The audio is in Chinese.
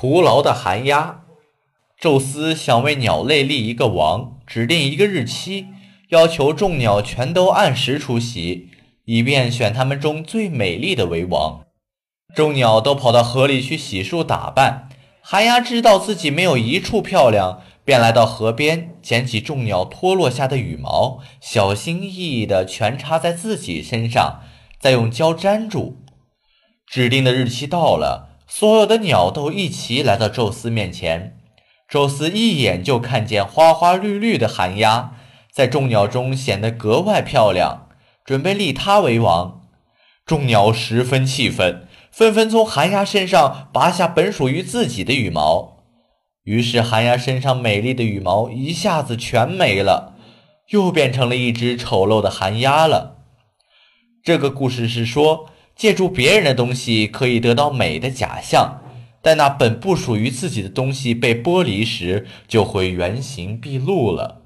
徒劳的寒鸦，宙斯想为鸟类立一个王，指定一个日期，要求众鸟全都按时出席，以便选他们中最美丽的为王。众鸟都跑到河里去洗漱打扮。寒鸦知道自己没有一处漂亮，便来到河边，捡起众鸟脱落下的羽毛，小心翼翼地全插在自己身上，再用胶粘住。指定的日期到了，所有的鸟都一齐来到宙斯面前。宙斯一眼就看见花花绿绿的寒鸦，在众鸟中显得格外漂亮，准备立它为王。众鸟十分气愤。纷纷从寒鸦身上拔下本属于自己的羽毛，于是寒鸦身上美丽的羽毛一下子全没了，又变成了一只丑陋的寒鸦了。这个故事是说，借助别人的东西可以得到美的假象，但那本不属于自己的东西被剥离时，就会原形毕露了。